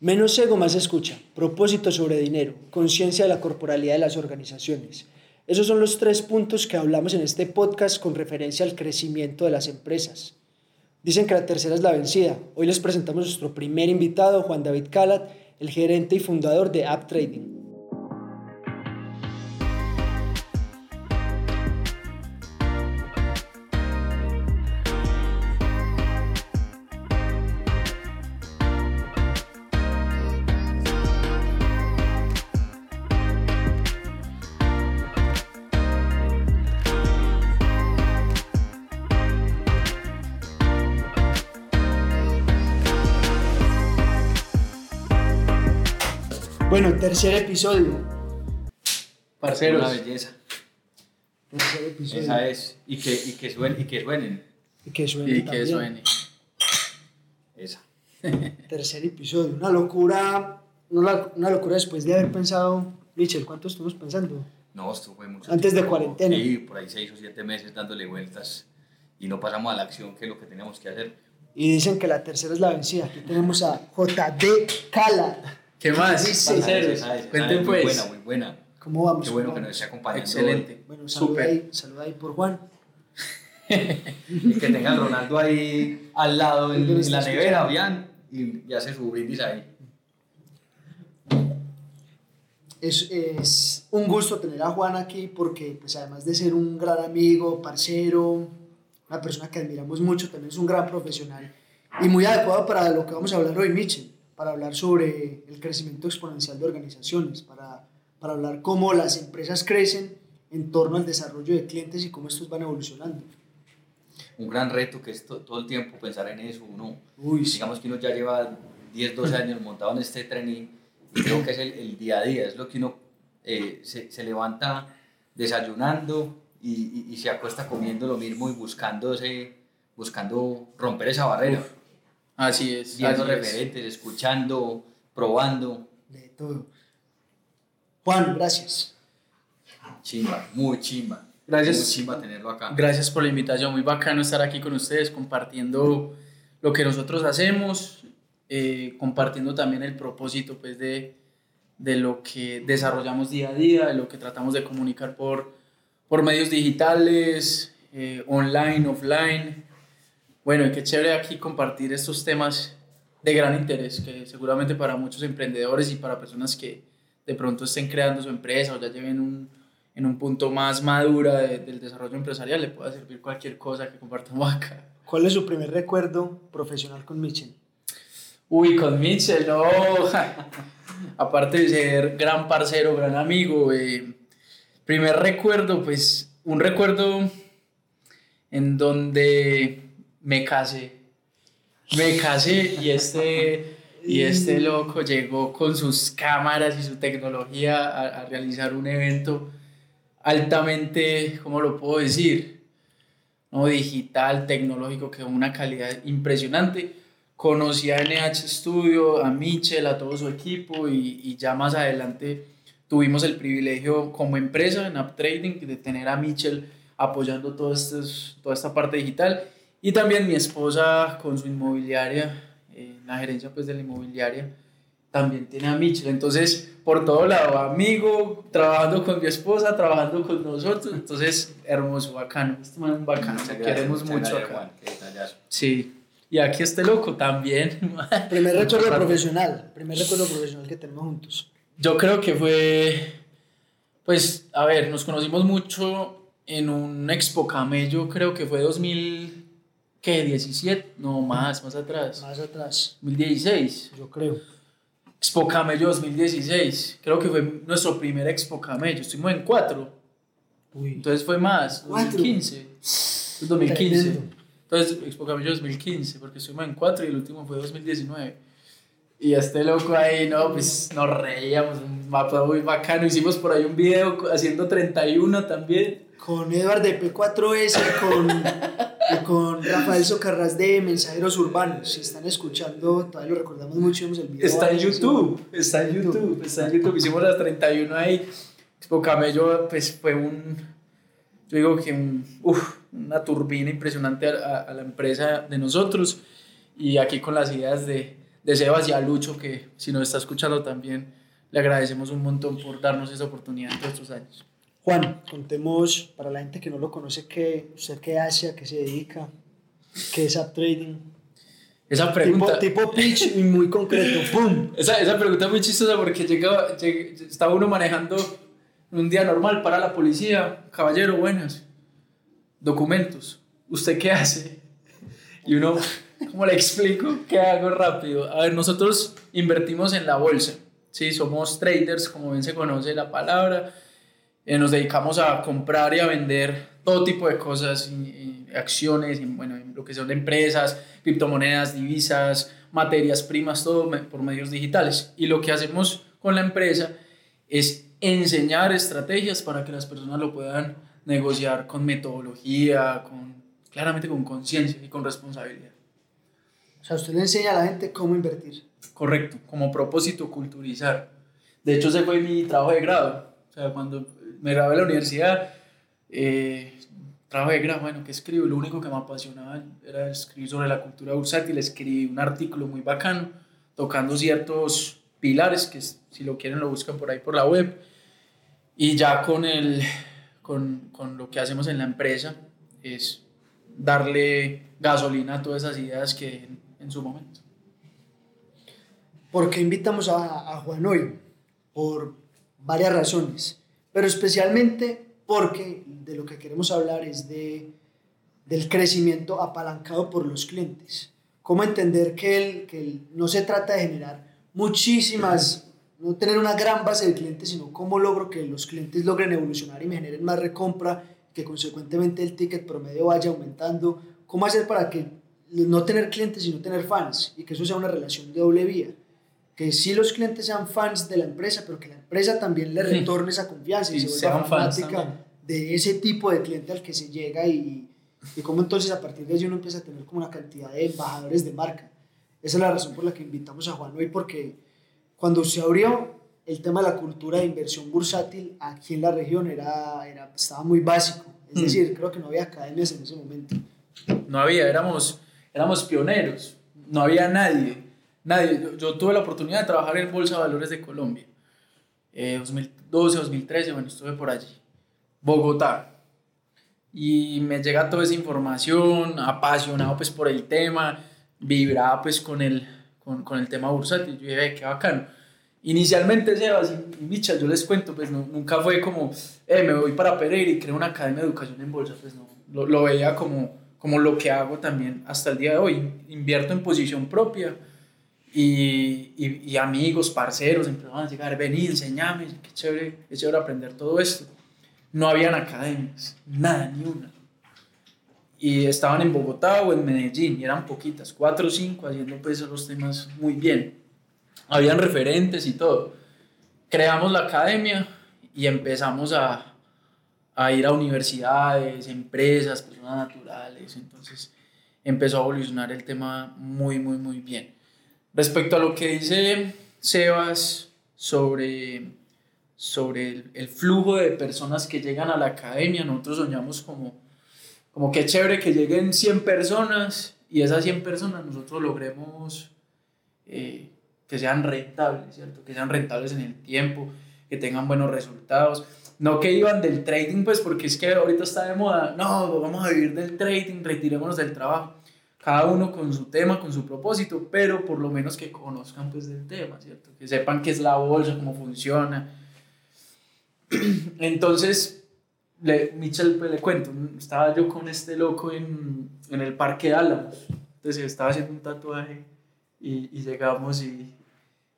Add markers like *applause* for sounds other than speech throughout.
Menos ego, más escucha. Propósito sobre dinero. Conciencia de la corporalidad de las organizaciones. Esos son los tres puntos que hablamos en este podcast con referencia al crecimiento de las empresas. Dicen que la tercera es la vencida. Hoy les presentamos a nuestro primer invitado, Juan David Calat, el gerente y fundador de App Trading. Tercer episodio. Parceros. Una belleza. Tercer episodio. Esa es. Y que, y que, suenen, y que suenen. Y que suene Y que suene. Esa. *laughs* Tercer episodio. Una locura. Una, una locura después de haber pensado. Michel, ¿cuánto estuvimos pensando? No, esto fue mucho Antes de tiempo. cuarentena. Sí, por ahí seis o siete meses dándole vueltas. Y no pasamos a la acción, que es lo que teníamos que hacer. Y dicen que la tercera es la vencida. Aquí tenemos a JD Calat. ¿Qué más? Sí, sí. Parceros, cuenten es pues. Muy buena, muy buena. ¿Cómo vamos? Qué bueno ¿Cómo que nos esté acompañando. Excelente. Bueno, saluda Súper. ahí, saluda ahí por Juan. *laughs* Y que tenga a Ronaldo ahí al lado en, en la nevera, bien. Y, y hace su brindis ahí. Es, es un gusto tener a Juan aquí porque, pues, además de ser un gran amigo, parcero, una persona que admiramos mucho, también es un gran profesional y muy adecuado para lo que vamos a hablar hoy, Mitchell, para hablar sobre el crecimiento exponencial de organizaciones, para, para hablar cómo las empresas crecen en torno al desarrollo de clientes y cómo estos van evolucionando. Un gran reto que es to- todo el tiempo pensar en eso. Uno, Uy, digamos que uno ya lleva 10, 12 años montado en este tren y, creo que es el, el día a día, es lo que uno eh, se, se levanta desayunando y, y- y se acuesta comiendo lo mismo y buscando, ese, buscando romper esa barrera, Así es. viendo así es. referentes, escuchando, probando. de todo. Juan, gracias. Chimba, muy chimba. Gracias. Muy chimba tenerlo acá. Gracias por la invitación. Muy bacano estar aquí con ustedes compartiendo lo que nosotros hacemos, eh, compartiendo también el propósito pues, de, de lo que desarrollamos día a día, de lo que tratamos de comunicar por, por medios digitales, eh, online, offline. Bueno, y qué chévere aquí compartir estos temas de gran interés, que seguramente para muchos emprendedores y para personas que de pronto estén creando su empresa o ya lleven un, en un punto más madura de- del desarrollo empresarial, le pueda servir cualquier cosa que compartamos acá. ¿Cuál es su primer recuerdo profesional con Mitchell? Uy, con Mitchell, no. *laughs* Aparte de ser gran parcero, gran amigo, eh, primer recuerdo, pues un recuerdo en donde me casé. Me casé y este, y este loco llegó con sus cámaras y su tecnología a, realizar un evento altamente, ¿cómo lo puedo decir? ¿no? digital, tecnológico, que una calidad impresionante. Conocí a NH Studio, a Michel, a todo su equipo y, y ya más adelante tuvimos el privilegio como empresa en App Trading de tener a Michel apoyando todo estos, toda esta parte digital y también mi esposa con su inmobiliaria, eh, la gerencia pues de la inmobiliaria, también tiene a Michel. Entonces, por todo lado, amigo, trabajando con mi esposa, trabajando con nosotros. Entonces, hermoso, bacano. Este man es un bacano, te queremos mucho acá. Juan. Sí. Y aquí este loco también. *laughs* Primer recuerdo profesional, primer recuerdo profesional que tenemos juntos. Yo creo que fue, pues, a ver, nos conocimos mucho en un Expo Camello, creo que fue 2000, ¿qué? 17, no, más, más atrás. Más atrás, 2016. yo creo. Expo Camello 2016, creo que fue nuestro primer Expo Camello, estuvimos en cuatro, Uy, entonces fue más, ¿Cuatro? 2015. Fue 2015. Tremendo. Entonces, Expo Camello 2015, porque estuvimos en cuatro y el último fue 2019. Y este loco ahí, no, pues nos reíamos, un mapa muy bacano. Hicimos por ahí un video haciendo 31 también. con Edward de P4S y con, y con Rafael Socarrás de Mensajeros Urbanos. Si están escuchando, todavía lo recordamos mucho, vimos el video. Está en YouTube, está en YouTube, está en YouTube. Hicimos las 31 ahí. Expo Camello, pues fue un, yo digo que un, uf, una turbina impresionante a, a- a la empresa de nosotros. Y aquí con las ideas de, de Sebas y a Lucho, que si nos está escuchando también, le agradecemos un montón por darnos esa oportunidad todos estos años. Juan, contemos para la gente que no lo conoce, qué, usted qué hace, a qué se dedica, qué es App Trading. Esa pregunta. Tipo, tipo pitch y muy concreto. ¡Pum! Esa, esa pregunta es muy chistosa porque llega, llega- estaba uno manejando un día normal para la policía. Caballero, buenas. Documentos. ¿Usted qué hace? Y uno, ¿cómo le explico? ¿Qué hago rápido? A ver, nosotros invertimos en la bolsa. Sí, somos traders, como bien se conoce la palabra. Eh, nos dedicamos a comprar y a vender todo tipo de cosas, y- y acciones, y, bueno, en lo que son empresas, criptomonedas, divisas, materias primas, todo por medios digitales. Y lo que hacemos con la empresa es enseñar estrategias para que las personas lo puedan negociar con metodología, con, claramente con conciencia y con responsabilidad. O sea, usted le enseña a la gente cómo invertir. Correcto, como propósito culturizar. De hecho, ese fue mi trabajo de grado. O sea, cuando me gradué de la universidad, eh, grado, bueno, ¿qué escribo? Lo único que me apasionaba era escribir sobre la cultura bursátil. Escribí un artículo muy bacano, tocando ciertos pilares, que si lo quieren lo buscan por ahí por la web. Y ya con, el, con, con lo que hacemos en la empresa es darle gasolina a todas esas ideas que en- en su momento. ¿Por qué invitamos a, a Juan hoy? Por varias razones, pero especialmente porque de lo que queremos hablar es de, del crecimiento apalancado por los clientes. Cómo entender que, el, que el- no se trata de generar muchísimas, no tener una gran base de clientes, sino cómo logro que los clientes logren evolucionar y me generen más recompra, que consecuentemente el ticket promedio vaya aumentando. ¿Cómo hacer para que no tener clientes sino tener fans y que eso sea una relación de doble vía? Que sí los clientes sean fans de la empresa, pero que la empresa también le retorne esa confianza y Y se vuelva fanática de ese tipo de cliente al que se llega y, y cómo entonces a partir de allí uno empieza a tener como una cantidad de embajadores de marca. Esa es la razón por la que invitamos a Juan hoy, porque cuando se abrió el tema de la cultura de inversión bursátil aquí en la región era, era, estaba muy básico. Es Mm. decir, creo que no había academias en ese momento. No había, éramos, éramos pioneros, no había nadie, nadie. Yo, yo tuve la oportunidad de trabajar en Bolsa de Valores de Colombia, eh, 2012, 2013, bueno, estuve por allí, Bogotá. Y me llega toda esa información, apasionado pues por el tema, vibraba pues con el, con, con el tema bursátil. Yo dije, "Ve, qué bacano. Inicialmente, Sebas y, y Micha, yo les cuento, pues no- nunca fue como, eh, me voy para Pereira y creo una academia de educación en bolsa, pues no, lo, lo veía como, como lo que hago también hasta el día de hoy. Invierto en posición propia y, amigos, parceros empezaban a llegar, vení, enseñame, qué chévere, qué chévere aprender todo esto. No habían academias, nada, ni una. Y estaban en Bogotá o en Medellín, y eran poquitas, cuatro o cinco, haciendo pues los temas muy bien. Habían referentes y todo. Creamos la academia y empezamos a, a ir a universidades, empresas, personas naturales. Entonces empezó a evolucionar el tema muy, muy, muy bien. Respecto a lo que dice Sebas sobre, sobre el, el flujo de personas que llegan a la academia, nosotros soñamos como, como que chévere que lleguen 100 personas y esas 100 personas nosotros logremos eh, que sean rentables, ¿cierto? Que sean rentables en el tiempo, que tengan buenos resultados. No que iban del trading, pues porque es que ahorita está de moda, no, vamos a vivir del trading, retirémonos del trabajo. Cada uno con su tema, con su propósito, pero por lo menos que conozcan pues del tema, ¿cierto? Que sepan qué es la bolsa, cómo funciona. *clears throat* Entonces, le, Michel, pues le cuento, estaba yo con este loco en, en el Parque Álamos, entonces estaba haciendo un tatuaje y, y llegamos y,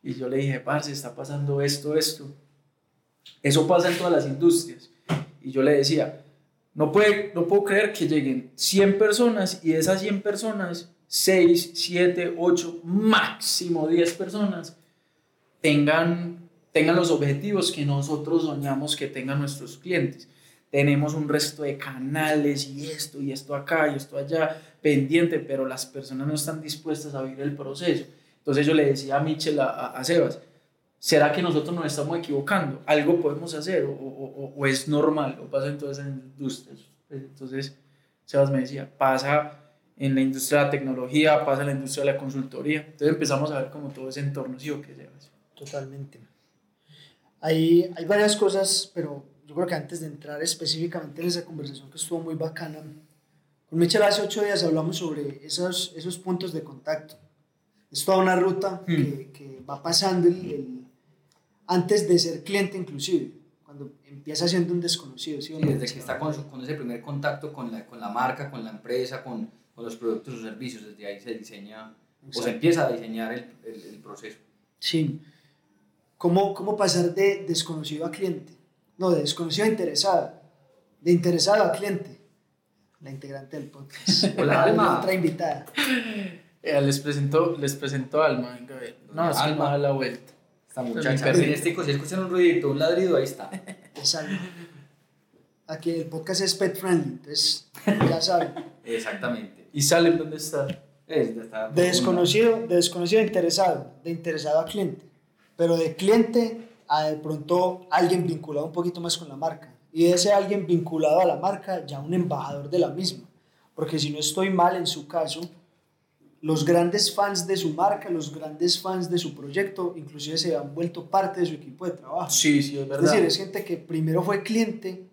y yo le dije, parce, está pasando esto, esto. Eso pasa en todas las industrias. Y yo le decía, no, puede, no puedo creer que lleguen 100 personas y de esas 100 personas, 6, 7, 8, máximo 10 personas tengan, tengan los objetivos que nosotros soñamos que tengan nuestros clientes. Tenemos un resto de canales y esto y esto acá y esto allá pendiente, pero las personas no están dispuestas a vivir el proceso. Entonces yo le decía a Michel, a, a, Sebas, ¿será que nosotros nos estamos equivocando? ¿Algo podemos hacer o, o, o es normal o pasa en todas las industrias? Entonces Sebas me decía, pasa en la industria de la tecnología, pasa a la industria de la consultoría. Entonces empezamos a ver como todo ese entorno, sí o qué se hace. Totalmente. Hay, hay varias cosas, pero yo creo que antes de entrar específicamente en esa conversación que estuvo muy bacana, con Michel hace ocho días hablamos sobre esos, esos puntos de contacto. Es toda una ruta Hmm. que, que va pasando el, el- antes de ser cliente inclusive, cuando empieza siendo un desconocido. ¿sí o Sí, desde que está con, su- con ese primer contacto con la, con la marca, con la empresa, con, con los productos o servicios, desde ahí se diseña o Exacto. se empieza a diseñar el, el, el proceso. Sí. ¿Cómo, ¿Cómo pasar de desconocido a cliente? No, de desconocido a interesado. De interesado a cliente. La integrante del podcast. *laughs* Hola, Alma. Otra invitada. Eh, les presento, les presento a Alma, venga a ver. No, es que Alma. no da la vuelta. Esta mi muchacha. Si, este- si escuchan un ruidito, un ladrido, ahí está. Es Alma. Aquí el podcast es pet friendly, entonces ya saben. Exactamente. ¿Y Salem dónde está? Es, De desconocido, de desconocido a interesado, de interesado a cliente. Pero de cliente a de pronto alguien vinculado un poquito más con la marca. Y de ese alguien vinculado a la marca, ya un embajador de la misma. Porque si no estoy mal en su caso, los grandes fans de su marca, los grandes fans de su proyecto, inclusive se han vuelto parte de su equipo de trabajo. Sí, sí, es Es verdad. decir, es gente que primero fue cliente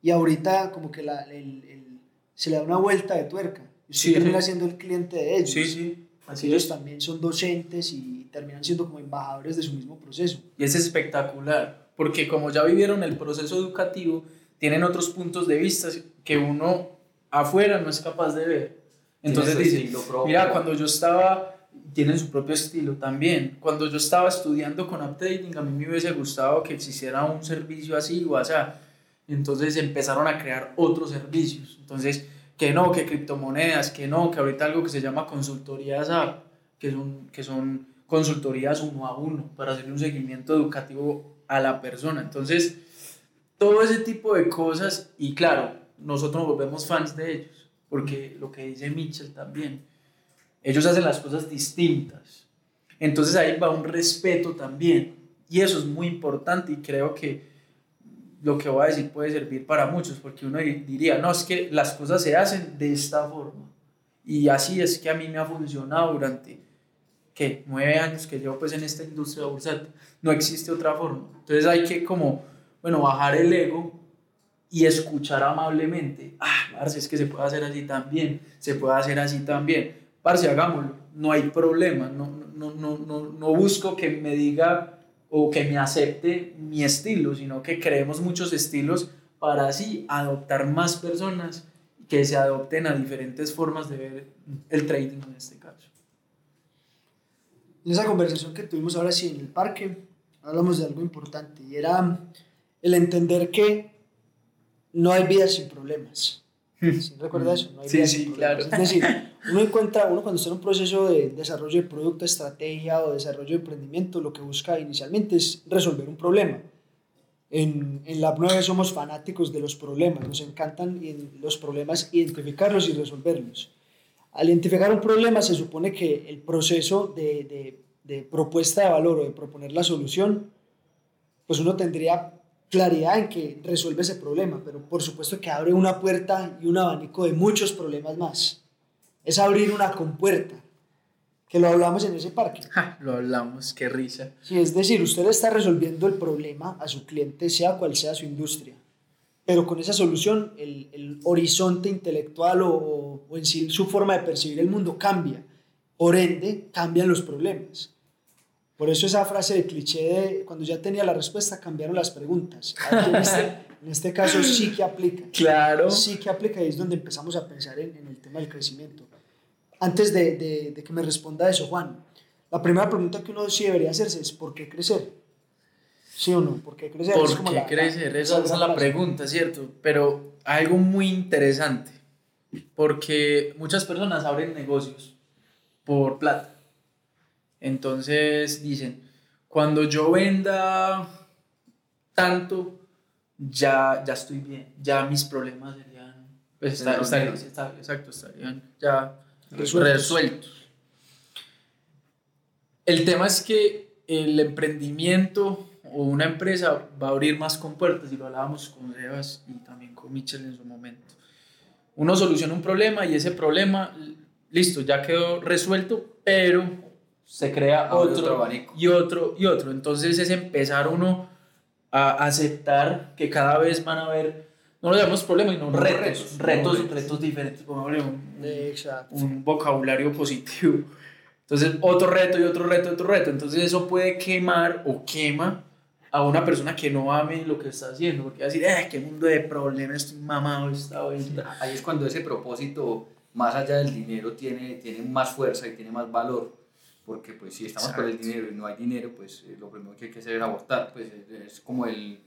y ahorita como que la- el- el- se le da una vuelta de tuerca. Y usted Sí, termina sí. siendo el cliente de ellos. Sí, sí, así Ellos es. también son docentes y terminan siendo como embajadores de su mismo proceso. Y es espectacular, porque como ya vivieron el proceso educativo, tienen otros puntos de vista que uno afuera no es capaz de ver. Entonces dice, mira, cuando yo estaba, tienen su propio estilo también. Cuando yo estaba estudiando con updating, a mí me hubiese gustado que existiera un servicio así o así. Entonces empezaron a crear otros servicios. Entonces, que no, que criptomonedas, que no, que ahorita algo que se llama consultorías app, que son, que son consultorías uno a uno para hacer un seguimiento educativo a la persona. Entonces, todo ese tipo de cosas, y claro, nosotros nos volvemos fans de ellos, porque lo que dice Mitchell también, ellos hacen las cosas distintas. Entonces ahí va un respeto también, y eso es muy importante y creo que lo que voy a decir puede servir para muchos, porque uno di- diría, no, es que las cosas se hacen de esta forma. Y así es que a mí me ha funcionado durante, ¿qué? Nueve años que llevo pues en esta industria bursátil. No existe otra forma. Entonces hay que como, bueno, bajar el ego y escuchar amablemente. Ah, parce, es que se puede hacer así también, se puede hacer así también. Parce, hagámoslo, no hay problema, no, no, no, no, no busco que me diga o que me acepte mi estilo, sino que creemos muchos estilos para así adoptar más personas que se adopten a diferentes formas de ver el trading en este caso. En esa conversación que tuvimos ahora sí en el parque, hablamos de algo importante y era el entender que no hay vida sin problemas. ¿Sí ¿Recuerda eso? No hay Sí, vida sí, sin problemas. claro. Es decir, uno encuentra, uno cuando está en un proceso de desarrollo de producto, estrategia o desarrollo de emprendimiento, lo que busca inicialmente es resolver un problema. En, en la 9 somos fanáticos de los problemas, nos encantan en los problemas identificarlos y resolverlos. Al identificar un problema se supone que el proceso de, de, de propuesta de valor o de proponer la solución, pues uno tendría claridad en que resuelve ese problema, pero por supuesto que abre una puerta y un abanico de muchos problemas más. Es abrir una compuerta, que lo hablamos en ese parque. Ja, lo hablamos, qué risa. Sí, es decir, usted está resolviendo el problema a su cliente, sea cual sea su industria. Pero con esa solución, el, el horizonte intelectual o, o- o en sí su forma de percibir el mundo cambia. Por ende, cambian los problemas. Por eso esa frase de cliché de cuando ya tenía la respuesta, cambiaron las preguntas. En, este, en este caso sí que aplica. Claro. Sí que aplica y es donde empezamos a pensar en, en el tema del crecimiento. Antes de, de- de que me responda eso, Juan, la primera pregunta que uno sí debería hacerse es ¿por qué crecer? ¿Sí o no? ¿Por qué crecer? Es ¿Por como qué la- crecer? la- Esa, esa es la frase. pregunta, ¿cierto? Pero algo muy interesante, porque muchas personas abren negocios por plata. Entonces dicen, cuando yo venda tanto, ya, ya estoy bien, ya mis problemas serían, pues, está- estarían- exacto, estarían ya Resueltos. resueltos. El tema es que el emprendimiento o una empresa va a abrir más compuertas y lo hablábamos con Sebas y también con Mitchell en su momento. uno soluciona un problema y ese problema, listo, ya quedó resuelto, pero se crea otro, otro abanico. y otro y otro. Entonces es empezar uno a aceptar que cada vez van a haber, no lo llamamos problemas, sino No, retos, retos, retos, retos, retos. diferentes, pongámosle un- un- Exacto. un vocabulario positivo. Entonces, otro reto y otro reto, otro reto. Entonces, eso puede quemar o quema a una persona que no ame lo que está haciendo, porque va a decir, ¡eh, qué mundo de problemas! Estoy mamado esta vuelta. Ahí es cuando ese propósito, más allá del dinero, tiene, tiene más fuerza y tiene más valor. Porque pues si estamos por el Exacto. dinero y no hay dinero, pues eh, lo primero que hay que hacer es abortar. Pues es, es como el,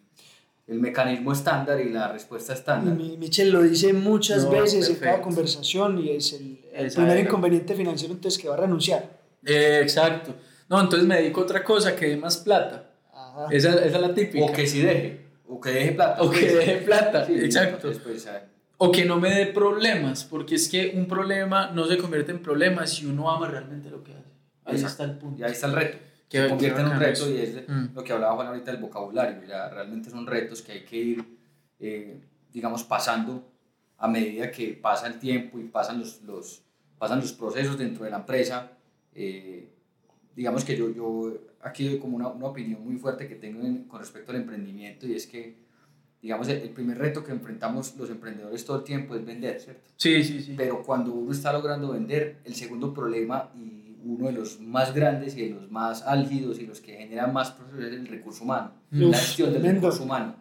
el mecanismo estándar y la respuesta estándar. Mi- Michel lo dice muchas No, veces en cada perfecto. conversación y es el, el primer era. inconveniente financiero entonces que va a renunciar. Eh, exacto. No, entonces me dedico a otra cosa que dé más plata. Ajá. Esa, esa es la típica. O que si deje, o que deje plata. O que pues. deje plata, Sí, exacto. entonces, pues, O que no me dé problemas, porque es que un problema no se convierte en problema si uno ama realmente lo que hace. Ahí Exacto. está el punto. Y ahí está el reto. Qué- se convierte en un reto y es de- Mm. lo que hablaba Juan ahorita del vocabulario. Ya realmente son retos que hay que ir, eh, digamos, pasando a medida que pasa el tiempo y pasan los, los, pasan los procesos dentro de la empresa. Eh, digamos que yo, yo aquí doy como una, una opinión muy fuerte que tengo en- con respecto al emprendimiento y es que, digamos, el, el primer reto que enfrentamos los emprendedores todo el tiempo es vender, ¿cierto? Sí, sí, sí. Pero cuando uno está logrando vender, el segundo problema y uno de los más grandes y de los más álgidos y los que generan más procesos es el recurso humano, Uf, la gestión del tremendo. recurso humano.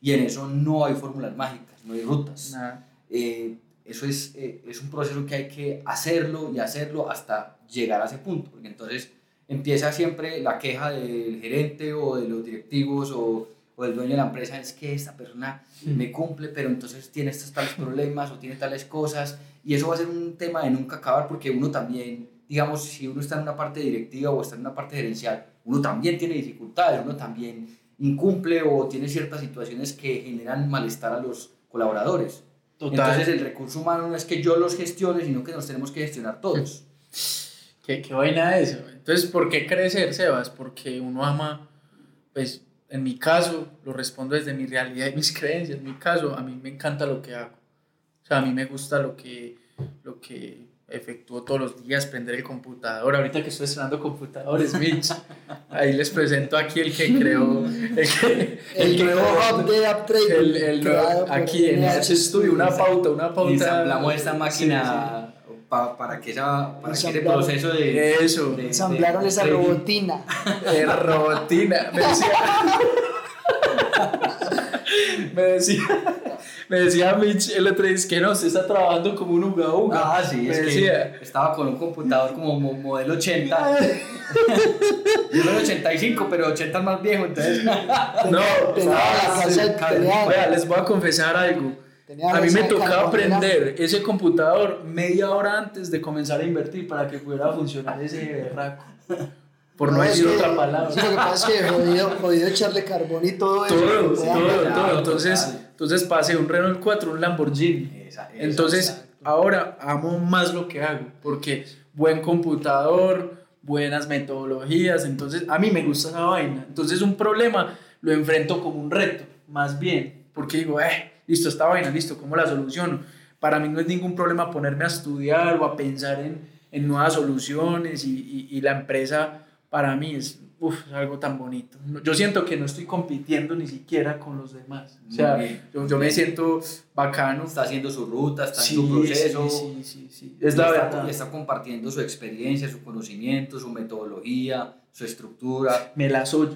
Y en eso no hay fórmulas mágicas, no hay rutas. Nada. Eh, eso es, eh, es un proceso que hay que hacerlo y hacerlo hasta llegar a ese punto, porque entonces empieza siempre la queja del gerente o de los directivos o, o del dueño de la empresa, es que esta persona me cumple, pero entonces tiene estos tales problemas o tiene tales cosas, y eso va a ser un tema de nunca acabar, porque uno también, digamos, si uno está en una parte directiva o está en una parte gerencial, uno también tiene dificultades, uno también incumple o tiene ciertas situaciones que generan malestar a los colaboradores. Total. Entonces el recurso humano no es que yo los gestione, sino que nos tenemos que gestionar todos. *laughs* ¿Qué, qué vaina eso? Entonces, ¿por qué crecer, Sebas? Porque uno ama, pues, en mi caso, lo respondo desde mi realidad y mis *laughs* creencias. En mi caso, a mí me encanta lo que hago. O sea, a mí me gusta lo que, lo que efectúo todos los días, prender el computador. Ahorita que estoy estrenando computadores, Mitch, ahí les presento aquí el que creó, el que, El que nuevo creó- hub de UpTrade. el, el nuevo- aquí en ese estudio, una pauta, una pauta. Ensamblamos esta Sí, máquina pa- para que, esa, para que ese proceso sí. de... Eso. de- Ensamblaron de esa robotina. Robotina. Me decía. *laughs* me decía. Me decía Mitch el otro día, es que no, usted está trabajando como un uga uga. Ah, sí, me es que decía. estaba con un computador como mo- modelo 80. *laughs* Yo soy 85, pero 80 es más viejo, entonces... No, tenía la casa, cabe- tenía, Vea, les voy a confesar algo. tenía A mí me tocaba aprender ese computador media hora antes de comenzar a invertir para que pudiera funcionar ese berraco. Por no es decir que- otra palabra. sí, lo que pasa es que jodido, jodido echarle carbón y todo eso. Todo, que todo, todo. Claro, Entonces. Entonces pasé un Renault 4, un Lamborghini. Esa- esa- Entonces, exacto. ahora amo más lo que hago, porque buen computador, buenas metodologías, entonces a mí me gusta esa vaina. Entonces, un problema lo enfrento como un reto, más bien, porque digo, eh, listo, esta vaina, listo, ¿cómo la soluciono? Para mí no es ningún problema ponerme a estudiar o a pensar en, en nuevas soluciones y, y- y la empresa para mí es, uf, es algo tan bonito. Yo siento que no estoy compitiendo ni siquiera con los demás. O sea, yo, yo me siento bacano. Está haciendo su ruta, está Sí, en su proceso. sí, sí, sí, sí. Es la está, verdad. está compartiendo su experiencia, su conocimiento, su metodología, su estructura. Me la soy.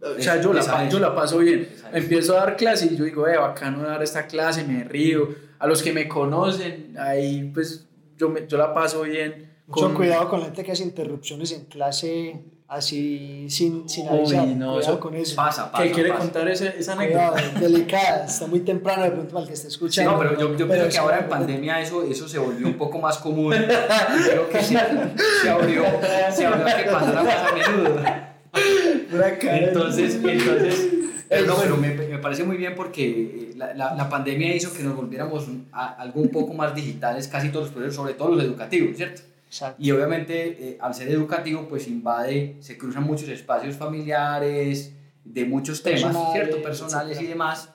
O sea, Es- yo la, yo la paso bien. Empiezo a dar clases y yo digo, eh, bacano dar esta clase, me río. A los que me conocen, ahí pues yo, me, yo la paso bien. Mucho cuidado con la gente que hace interrupciones en clase así sin, sin Uy, avisar. no, cuidado eso con eso. Pasa, pasa. ¿Qué quiere pasa. contar ese- esa Cuidado, anécdota? *laughs* delicada, está muy temprano de pronto para el que esté Sí, escuchando. no, pero yo, yo Pero creo que sí, ahora en pandemia eso, eso se volvió un poco más común. Yo creo que se, se abrió, se abrió a que pasara más a menudo. Entonces, entonces pero, no, pero me, me parece muy bien porque eh, la, la, la pandemia hizo que nos volviéramos a, algo un poco más digitales, casi todos los procesos, sobre todo los educativos, ¿cierto? Exacto. Y obviamente eh, al ser educativo pues invade, se cruzan muchos espacios familiares, de muchos temas, Personales, ¿cierto? Personales y etcétera. demás,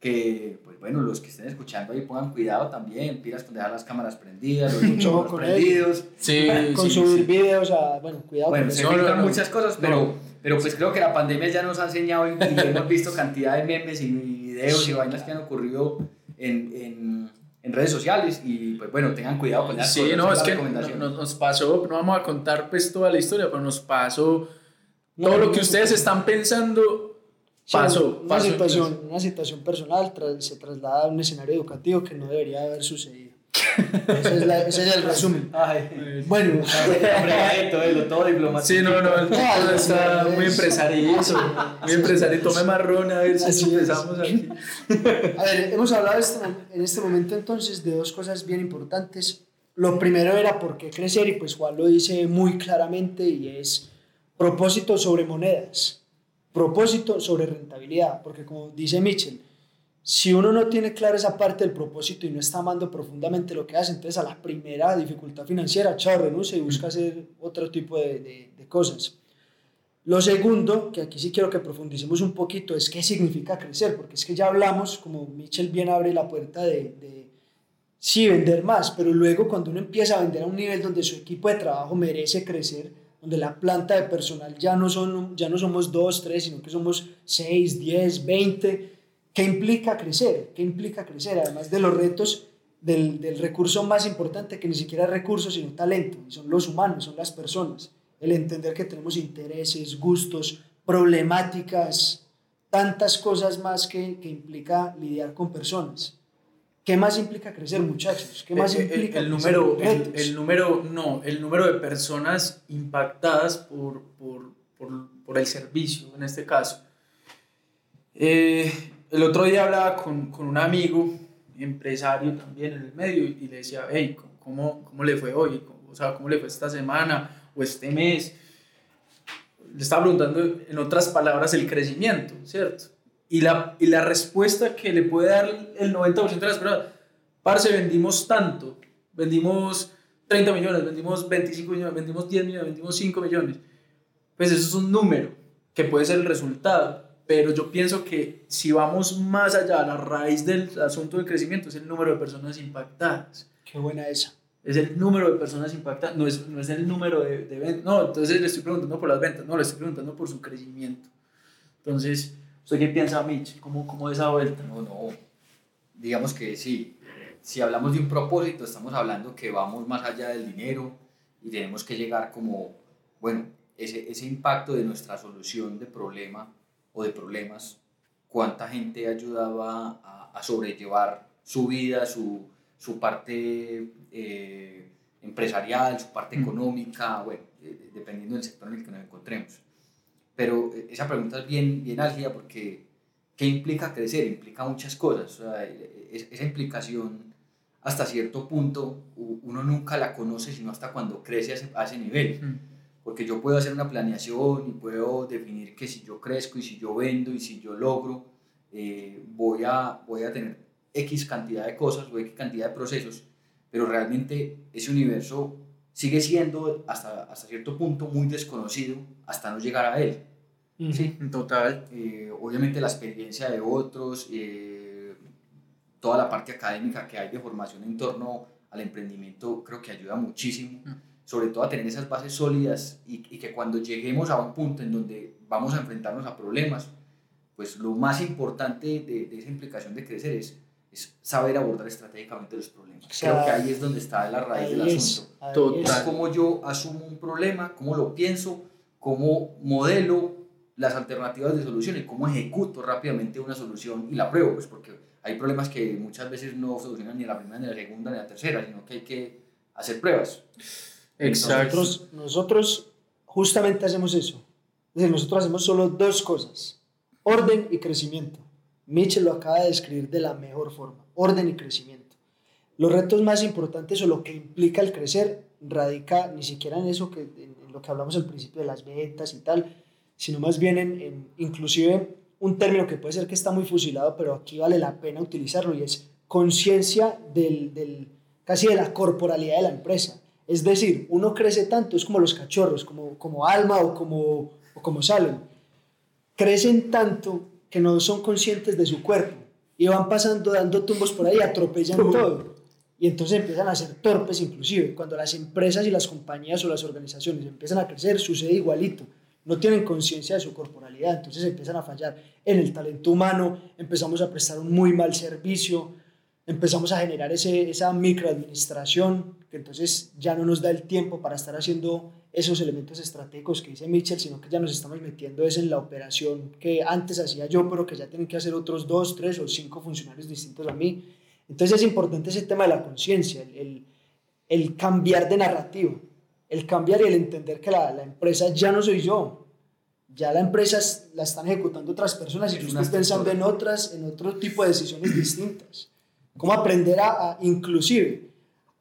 que, pues bueno, los que estén escuchando ahí pongan cuidado también, pilas con dejar las cámaras prendidas, los *laughs* con prendidos. Sí, *laughs* con sí, subir sí. videos a, bueno, cuidado Bueno, con se filtran no. muchas cosas, pero, No. pero pues creo que la pandemia ya nos ha enseñado y, y hemos visto cantidad de memes y videos y vainas que han ocurrido en, en, en redes sociales y pues bueno, tengan cuidado con las Sí, cosas, no, es que nos, nos pasó, no vamos a contar pues toda la historia, pero nos pasó No, todo lo que ustedes están pensando pasó. una, pasó situación, una situación personal tra- se traslada a un escenario educativo que no debería haber sucedido. Ese, es la- ese es el resumen. Ay, Bueno, lo todo diplomático. Sí, no, no, el tipo No, está muy es- empresarioso, muy empresarito, tome marrón a ver si Así es. empezamos aquí. a ver, hemos hablado este- en este momento entonces de dos cosas bien importantes. Lo primero era por qué crecer y pues Juan lo dice muy claramente y es propósito sobre monedas, propósito sobre rentabilidad, porque como dice Mitchell, si uno no tiene clara esa parte del propósito y no está amando profundamente lo que hace, entonces a la primera dificultad financiera, chao, renuncia y busca hacer otro tipo de, de- de cosas. Lo segundo, que aquí sí quiero que profundicemos un poquito, es qué significa crecer, porque es que ya hablamos, como Mitchell bien abre la puerta de, de sí vender más, pero luego cuando uno empieza a vender a un nivel donde su equipo de trabajo merece crecer, donde la planta de personal ya no, son, ya no somos dos, tres, sino que somos seis, diez, veinte, ¿qué implica crecer? ¿Qué implica crecer? Además de los retos del, del recurso más importante, que ni siquiera es recurso, sino talento, y son los humanos, son las personas. El entender que tenemos intereses, gustos, problemáticas, tantas cosas más que, que implica lidiar con personas. ¿Qué más implica crecer, muchachos? ¿Qué más Eh, eh, implica el, número, el, Retos. el número, no, el número de personas impactadas por, por, por, por el servicio, en este caso. Eh, el otro día hablaba con, con un amigo, empresario también en el medio, y le decía, hey, ¿cómo, cómo le fue hoy? O sea, ¿cómo le fue esta semana o este mes? Le estaba preguntando, en otras palabras, el crecimiento, ¿cierto? Y la, y la respuesta que le puede dar el 90% de las personas, parce, vendimos tanto, vendimos 30 millones, vendimos 25 millones, vendimos 10 millones, vendimos 5 millones. Pues eso es un número que puede ser el resultado, pero yo pienso que si vamos más allá, a la raíz del asunto del crecimiento es el número de personas impactadas. Qué buena esa. Es el número de personas impactadas, no es, no es el número de, de ventas. No, entonces le estoy preguntando por las ventas, no, le estoy preguntando por su crecimiento. Entonces, ¿usted qué piensa, Mitch? ¿Cómo, cómo esa vuelta? No, no. Digamos que sí. Si hablamos de un propósito, estamos hablando que vamos más allá del dinero y tenemos que llegar como, bueno, ese, ese impacto de nuestra solución de problema o de problemas, cuánta gente ayudaba a, a sobrellevar su vida, su, su parte eh, empresarial, su parte económica, bueno, eh, dependiendo del sector en el que nos encontremos. Pero eh, esa pregunta es bien, bien álgida porque ¿qué implica crecer? Implica muchas cosas. O sea, esa implicación hasta cierto punto uno nunca la conoce sino hasta cuando crece a ese, a ese nivel. Mm. Porque yo puedo hacer una planeación y puedo definir que si yo crezco y si yo vendo y si yo logro, eh, voy, a, voy a tener X cantidad de cosas o X cantidad de procesos, pero realmente ese universo sigue siendo hasta, hasta cierto punto muy desconocido hasta no llegar a él. Sí, total. Eh, obviamente la experiencia de otros, eh, toda la parte académica que hay de formación en torno al emprendimiento creo que ayuda muchísimo, Mm. Sobre todo a tener esas bases sólidas y, y que cuando lleguemos a un punto en donde vamos a enfrentarnos a problemas, pues lo más importante de, de esa implicación de crecer es, es saber abordar estratégicamente los problemas. Creo que ahí es donde está la raíz del es, asunto. Total. cómo yo asumo un problema, cómo lo pienso, cómo modelo las alternativas de solución y cómo ejecuto rápidamente una solución y la pruebo, pues porque hay problemas que muchas veces no solucionan ni a la primera, ni la segunda, ni la tercera, sino que hay que hacer pruebas. Exacto. Nosotros, nosotros justamente hacemos eso. Nosotros hacemos solo dos cosas, orden y crecimiento. Mitchell lo acaba de describir de la mejor forma, orden y crecimiento. Los retos más importantes o lo que implica el crecer radica ni siquiera en eso que en, en lo que hablamos al principio de las ventas y tal, sino más bien en, en inclusive un término que puede ser que está muy fusilado, pero aquí vale la pena utilizarlo y es conciencia del, del, casi de la corporalidad de la empresa. Es decir, uno crece tanto, es como los cachorros, como, como Alma o como, o como Salem. Crecen tanto que no son conscientes de su cuerpo. y van pasando dando tumbos por ahí, atropellan todo. Y entonces empiezan a ser torpes inclusive. Cuando las empresas y las compañías o las organizaciones empiezan a crecer, sucede igualito. No tienen conciencia de su corporalidad, entonces empiezan a fallar en el talento humano, empezamos a prestar un muy mal servicio, empezamos a generar ese, esa microadministración que entonces ya no nos da el tiempo para estar haciendo esos elementos estratégicos que dice Mitchell, sino que ya nos estamos metiendo es en la operación que antes hacía yo, pero que ya tienen que hacer otros dos, tres o cinco funcionarios distintos a mí. Entonces es importante ese tema de la conciencia, el, el, cambiar de narrativa, el cambiar y el entender que la, la, empresa ya no soy yo, ya la empresa la están ejecutando otras personas y yo estoy pensando en otras, en otro tipo de decisiones distintas. Cómo aprender a, a inclusive,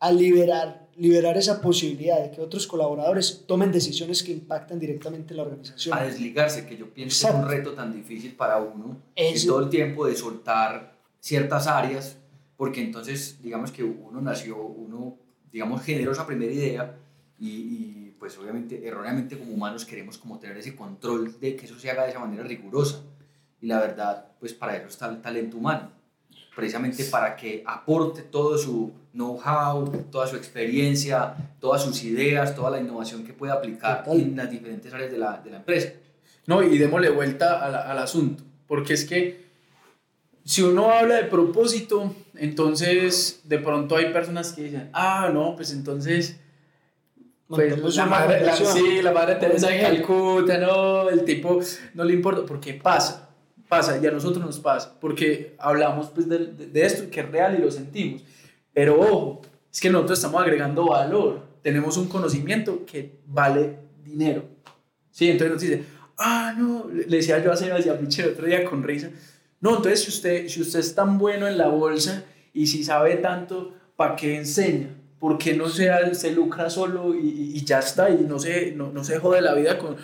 a liberar liberar esa posibilidad de que otros colaboradores tomen decisiones que impactan directamente la organización. A desligarse, que yo pienso que es un reto tan difícil para uno, es todo el tiempo de soltar ciertas áreas, porque entonces, digamos que uno nació, uno, digamos, generó esa primera idea y, y pues obviamente, erróneamente como humanos queremos como tener ese control de que eso se haga de esa manera rigurosa. Y la verdad, pues para eso está el talento humano precisamente para que aporte todo su know-how, toda su experiencia, todas sus ideas, toda la innovación que pueda aplicar en las diferentes áreas de la, de la empresa. No, y démosle vuelta al, al asunto, porque es que si uno habla de propósito, entonces de pronto hay personas que dicen, ah, no, pues entonces... Pues la madre, la, sí, la madre Teresa de Calcuta, no, el tipo no le importa, porque pasa pasa y a nosotros nos pasa, porque hablamos pues de, de, esto que es real y lo sentimos. Pero ojo, es que nosotros estamos agregando valor, tenemos un conocimiento que vale dinero. Sí, entonces nos dice, ah, no, le decía yo a Sebastián Michel otro día con risa, no, entonces si usted, si usted es tan bueno en la bolsa y si sabe tanto, ¿para qué enseña? ¿Por qué no se, se lucra solo y, y, ya está y no se, no, no se jode la vida con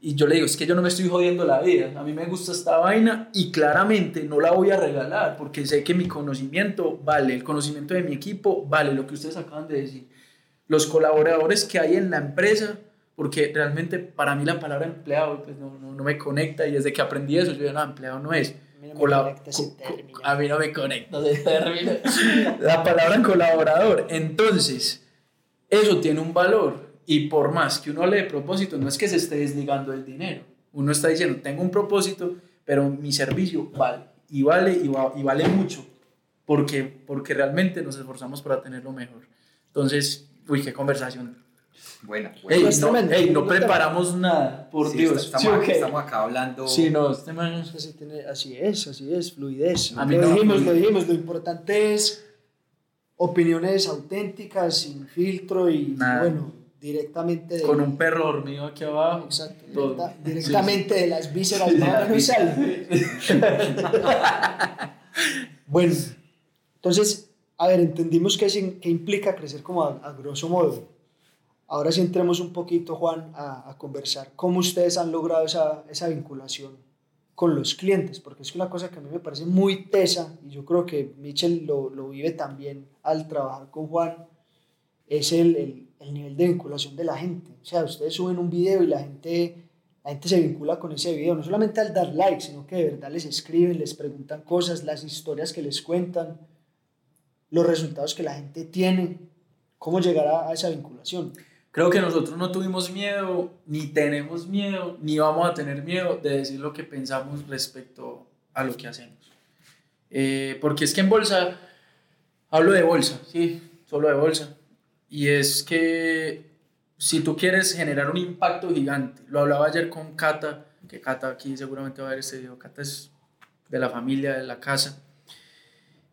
y yo le digo, es que yo no me estoy jodiendo la vida, a mí me gusta esta vaina y claramente no la voy a regalar porque sé que mi conocimiento vale, el conocimiento de mi equipo vale, lo que ustedes acaban de decir. Los colaboradores que hay en la empresa, porque realmente para mí la palabra empleado pues no, no, me conecta y desde que aprendí eso yo digo, no, empleado no es. A mí no me conecta ese término. A mí no me conecta ese término. *laughs* la palabra colaborador. Entonces, eso tiene un valor y por más que uno le dé propósito, no es que se esté desligando el dinero. Uno está diciendo, tengo un propósito, pero mi servicio vale. Y vale, y, y vale mucho. Porque, porque realmente nos esforzamos para tenerlo mejor. Entonces, uy, qué conversación. Buena. Ey, no, ey, no preparamos nada, por Dios. Estamos, sí, okay. estamos, acá hablando. Sí, no, este man... así, tiene, así es, así es, fluidez. A mí lo no, dijimos, lo dijimos. Lo importante es opiniones auténticas, sin filtro y nada. bueno directamente de, con un perro dormido aquí abajo. Exacto directamente de las vísceras no sale *laughs* bueno entonces a ver entendimos qué, qué implica crecer como a, a, grosso modo. Ahora sí entremos un poquito Juan a, a, conversar cómo ustedes han logrado esa, esa vinculación con los clientes porque es una cosa que a mí me parece muy tesa y yo creo que Michel lo, lo vive también al trabajar con Juan. Es el, el el nivel de vinculación de la gente. O sea, ustedes suben un video y la gente, la gente se vincula con ese video, no solamente al dar like, sino que de verdad les escriben, les preguntan cosas, las historias que les cuentan, los resultados que la gente tiene, cómo llegar a esa vinculación. Creo que nosotros no tuvimos miedo, ni tenemos miedo, ni vamos a tener miedo de decir lo que pensamos respecto a lo que hacemos. Eh, porque es que en bolsa, hablo de bolsa, sí, solo de bolsa y es que si tú quieres generar un impacto gigante, lo hablaba ayer con Cata, que Cata aquí seguramente va a ver este video, Cata es de la familia, de la casa,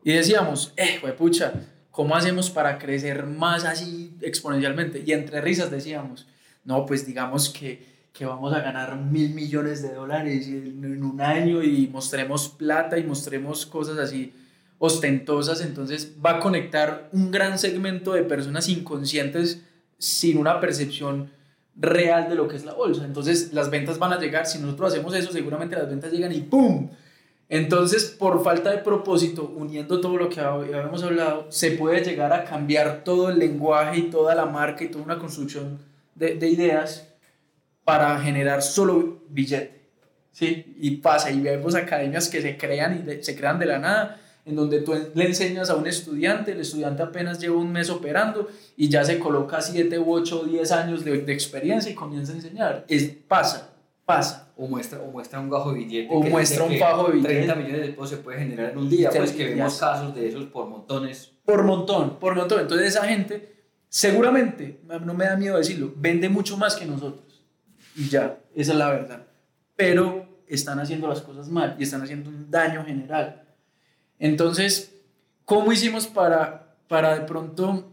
y decíamos, eh, pucha, ¿cómo hacemos para crecer más así exponencialmente? Y entre risas decíamos, no, pues digamos que, que vamos a ganar mil millones de dólares en un año y mostremos plata y mostremos cosas así ostentosas, entonces va a conectar un gran segmento de personas inconscientes sin una percepción real de lo que es la bolsa. Entonces las ventas van a llegar, si nosotros hacemos eso, seguramente las ventas llegan y ¡pum! Entonces, por falta de propósito, uniendo todo lo que habíamos hablado, se puede llegar a cambiar todo el lenguaje y toda la marca y toda una construcción de, de ideas para generar solo billete. ¿sí? Y pasa, y vemos academias que se crean y se crean de la nada, en donde tú le enseñas a un estudiante, el estudiante apenas lleva un mes operando y ya se coloca 7 u 8 o 10 años de, de experiencia y comienza a enseñar. Es, pasa, pasa. O muestra, o muestra un gajo de billete. O que muestra un fajo de billete. 30 millones de pesos se puede generar en un día. Pues que vemos casos de esos por montones. Por montón, por montón. Entonces esa gente, seguramente, no me da miedo decirlo, vende mucho más que nosotros. Y ya, esa es la verdad. Pero están haciendo las cosas mal y están haciendo un daño general. Entonces, ¿cómo hicimos para, para de pronto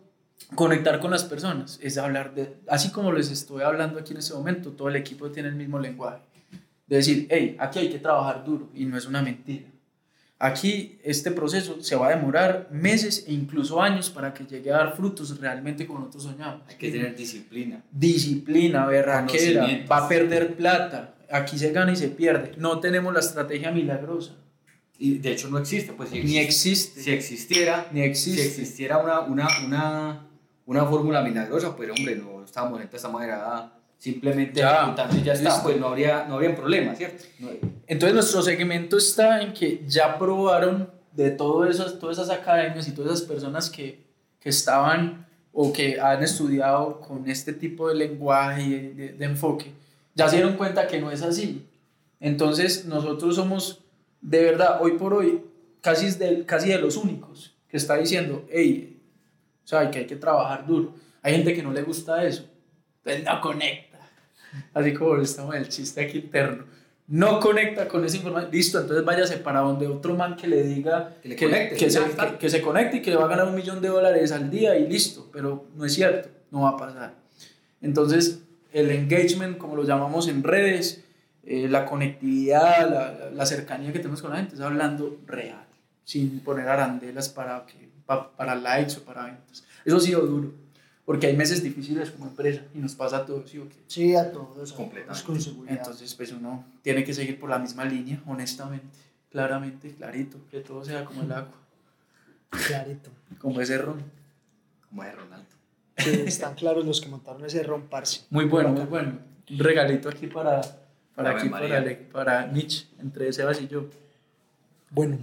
conectar con las personas? Es hablar de, así como les estoy hablando aquí en este momento, todo el equipo tiene el mismo lenguaje. De decir, hey, aquí hay que trabajar duro y no es una mentira. Aquí este proceso se va a demorar meses e incluso años para que llegue a dar frutos realmente como nosotros soñamos. Hay que tener disciplina. Disciplina, berraquera, va a perder plata. Aquí se gana y se pierde. No tenemos la estrategia milagrosa. Y de hecho no existe. Pues si, Ni existe- existe. si existiera, Ni existe. si existiera una, una, una, una fórmula milagrosa, pues hombre, no estamos en esta manera simplemente Ya, y ya está, listo. pues no habría, no habría problema, ¿cierto? No- Entonces nuestro segmento está en que ya probaron de todo esas, todas esas academias y todas esas personas que, que estaban o que han estudiado con este tipo de lenguaje y de, de- de enfoque, ya se dieron cuenta que no es así. Entonces nosotros somos, de verdad, hoy por hoy, casi, es de, casi de los únicos que está diciendo, hey, o sea, que hay que trabajar duro. Hay gente que no le gusta eso, entonces no conecta. Así como estamos en el chiste aquí interno no conecta con esa información, listo, entonces váyase para donde otro man que le diga Que le que, conecte, que se, que- que se conecte y que le va a ganar un millón de dólares al día y listo, pero no es cierto, no va a pasar. Entonces, el engagement, como lo llamamos en redes, eh, la conectividad, la, la- cercanía que tenemos con la gente, es hablando real, sin poner arandelas para, que, pa- para likes o para ventas. Eso ha sido duro, porque hay meses difíciles como empresa y nos pasa a todos, ¿sí o qué? Sí, a todos. Completamente. Con seguridad. Entonces, pues uno tiene que seguir por la misma línea, honestamente, claramente, clarito, que todo sea como el agua, Clarito. como ese ron. Como de Ronaldo. Sí, están claros los que montaron ese romparse. Muy bueno, muy bueno. Un regalito aquí para, para, Ave aquí, para, Mitch, entre Sebas y yo. Bueno,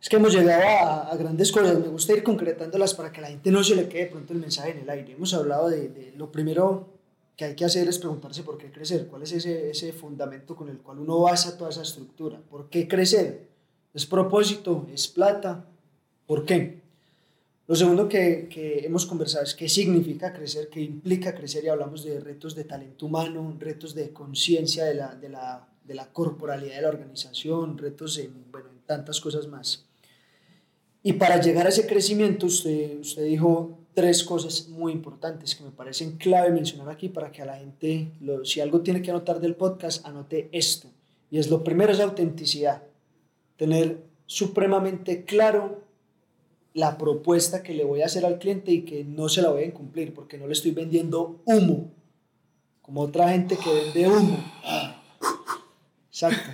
es que hemos llegado a, a grandes cosas. Me gusta ir concretándolas para que a la gente no se le quede de pronto el mensaje en el aire. Hemos hablado de, de lo primero que hay que hacer es preguntarse por qué crecer. ¿Cuál es ese, ese fundamento con el cual uno basa toda esa estructura? ¿Por qué crecer? ¿Es propósito? ¿Es plata? ¿Por qué? Lo segundo que, que hemos conversado es qué significa crecer, qué implica crecer y hablamos de retos de talento humano, retos de conciencia de la, de, la, de la corporalidad de la organización, retos en, bueno, en tantas cosas más. Y para llegar a ese crecimiento, usted, usted dijo tres cosas muy importantes que me parecen clave mencionar aquí para que a la gente, lo- si algo tiene que anotar del podcast, anote esto. Y es lo primero es autenticidad. Tener supremamente claro la propuesta que le voy a hacer al cliente y que no se la voy a incumplir porque no le estoy vendiendo humo, como otra gente que vende humo. Exacto.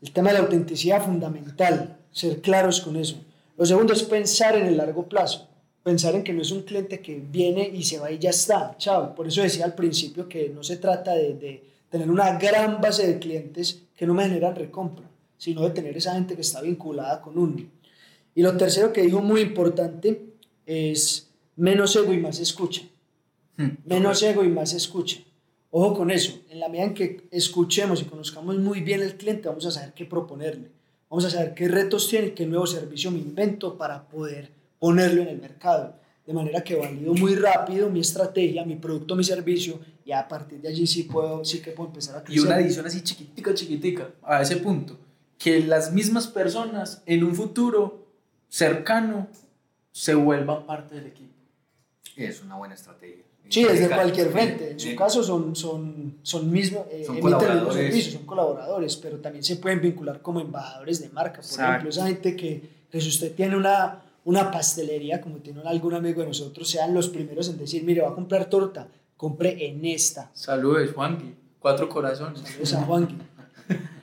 El tema de la autenticidad fundamental, ser claros con eso. Lo segundo es pensar en el largo plazo, pensar en que no es un cliente que viene y se va y ya está, chao. Por eso decía al principio que no se trata de, de tener una gran base de clientes que no me generan recompra, sino de tener esa gente que está vinculada con uno. Y lo tercero que dijo muy importante es menos ego y más escucha. Menos ego y más escucha. Ojo con eso, en la medida en que escuchemos y conozcamos muy bien el cliente, vamos a saber qué proponerle. Vamos a saber qué retos tiene, qué nuevo servicio me invento para poder ponerlo en el mercado. De manera que valido muy rápido mi estrategia, mi producto, mi servicio, y a partir de allí sí, puedo, sí que puedo empezar a Y crecer. una adición así chiquitica, chiquitica, a ese punto, que las mismas personas en un futuro cercano se vuelvan parte del equipo. Es una buena estrategia. Sí, desde cualquier frente. En su caso son, son, son mismos, eh, Son emiten los mismos colaboradores. servicios, son colaboradores, pero también se pueden vincular como embajadores de marca. Por Exacto. ejemplo, esa gente que, que si usted tiene una, una pastelería, como tiene algún amigo de nosotros, sean los primeros en decir, mire, va a comprar torta, compre en esta. Saludos, Juanqui. Cuatro corazones. Saludos a Juanqui. *laughs*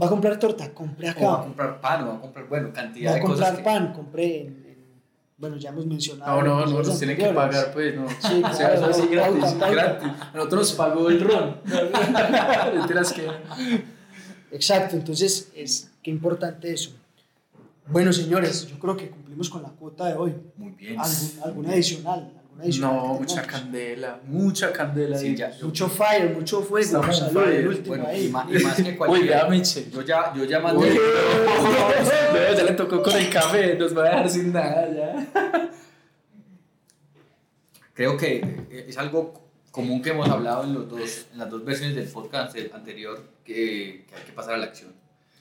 Va a comprar torta, compre O va a acá. comprar pan, o va a comprar, bueno, cantidad Va a de cosas. comprar que- pan, compre en, en bueno, ya hemos mencionado. No, no, no, nos tienen que pagar, pues, no. Sí, *laughs* o sea, eso así gratis, gratis. nosotros nos pagó el ron. *laughs* Mentiras que. Exacto, entonces, es qué importante eso. Bueno, señores, yo creo que cumplimos con la cuota de hoy. Muy bien. ¿Alguna adicional? No, mucha candela, mucha candela. mucho fire, mucho fuego. Salud, el último bueno, ahí. Y, más, y más que *laughs* cualquier. Michel. Yo ya, yo ya mandé. ya le tocó con el café, nos va a dejar sin nada ya. Creo que es algo común que hemos hablado en, los dos, en las dos versiones del podcast anterior, que, que hay que pasar a la acción.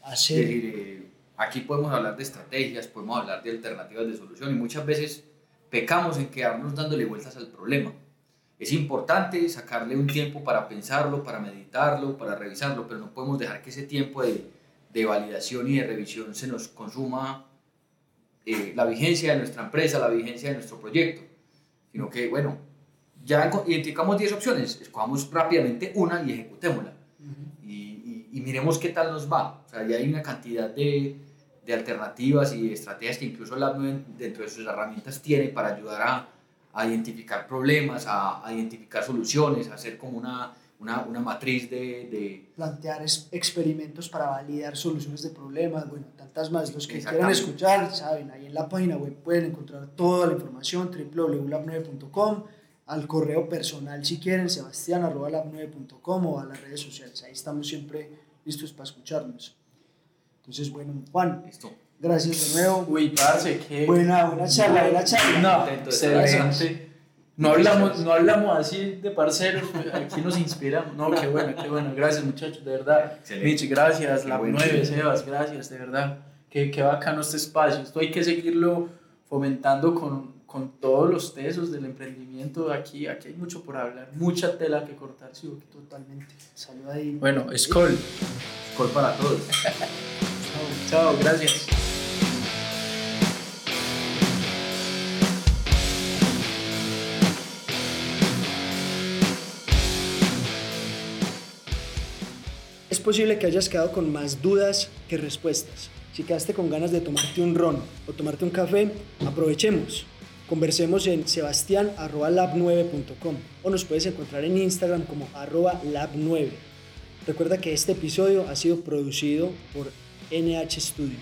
Así. Es decir, eh, aquí podemos hablar de estrategias, podemos hablar de alternativas de solución y muchas veces pecamos en quedarnos dándole vueltas al problema. Es importante sacarle un tiempo para pensarlo, para meditarlo, para revisarlo, pero no podemos dejar que ese tiempo de, de validación y de revisión se nos consuma eh, la vigencia de nuestra empresa, la vigencia de nuestro proyecto, sino que, bueno, ya identificamos 10 opciones, escojamos rápidamente una y ejecutémosla. y, y, y, miremos qué tal nos va. O sea, ya hay una cantidad de, de alternativas y estrategias que incluso la dentro de sus herramientas tiene para ayudar a, a identificar problemas, a, a, identificar soluciones, a hacer como una, una, una matriz de, de, Plantear experimentos para validar soluciones de problemas, bueno, tantas más. Los que quieran escuchar, saben, ahí en la página web pueden encontrar toda la información, www.lab9.com, al correo personal si quieren, sebastián.lab9.com o a las redes sociales. Ahí estamos siempre listos para escucharnos. Entonces, bueno, Juan, Listo. gracias de nuevo. Uy, parce, qué. Buena, buena charla, buena charla. No, excelente. No hablamos, no hablamos así de parceros, aquí nos inspiramos. No, qué bueno, qué bueno. Gracias, muchachos, de verdad. Mitch, gracias. La 9, Sebas, gracias, de verdad. Qué, qué bacano este espacio. Esto hay que seguirlo fomentando con, con todos los tesos del emprendimiento. Aquí, aquí hay mucho por hablar, mucha tela que cortar. ¿sí? Totalmente. Salud ahí. Bueno, Skol. Skol para todos. *laughs* Chao, gracias. Es posible que hayas quedado con más dudas que respuestas. Si quedaste con ganas de tomarte un ron o tomarte un café, aprovechemos. Conversemos en sebastián.lab9.com o nos puedes encontrar en Instagram como arroba lab9. Recuerda que este episodio ha sido producido por NH Studio.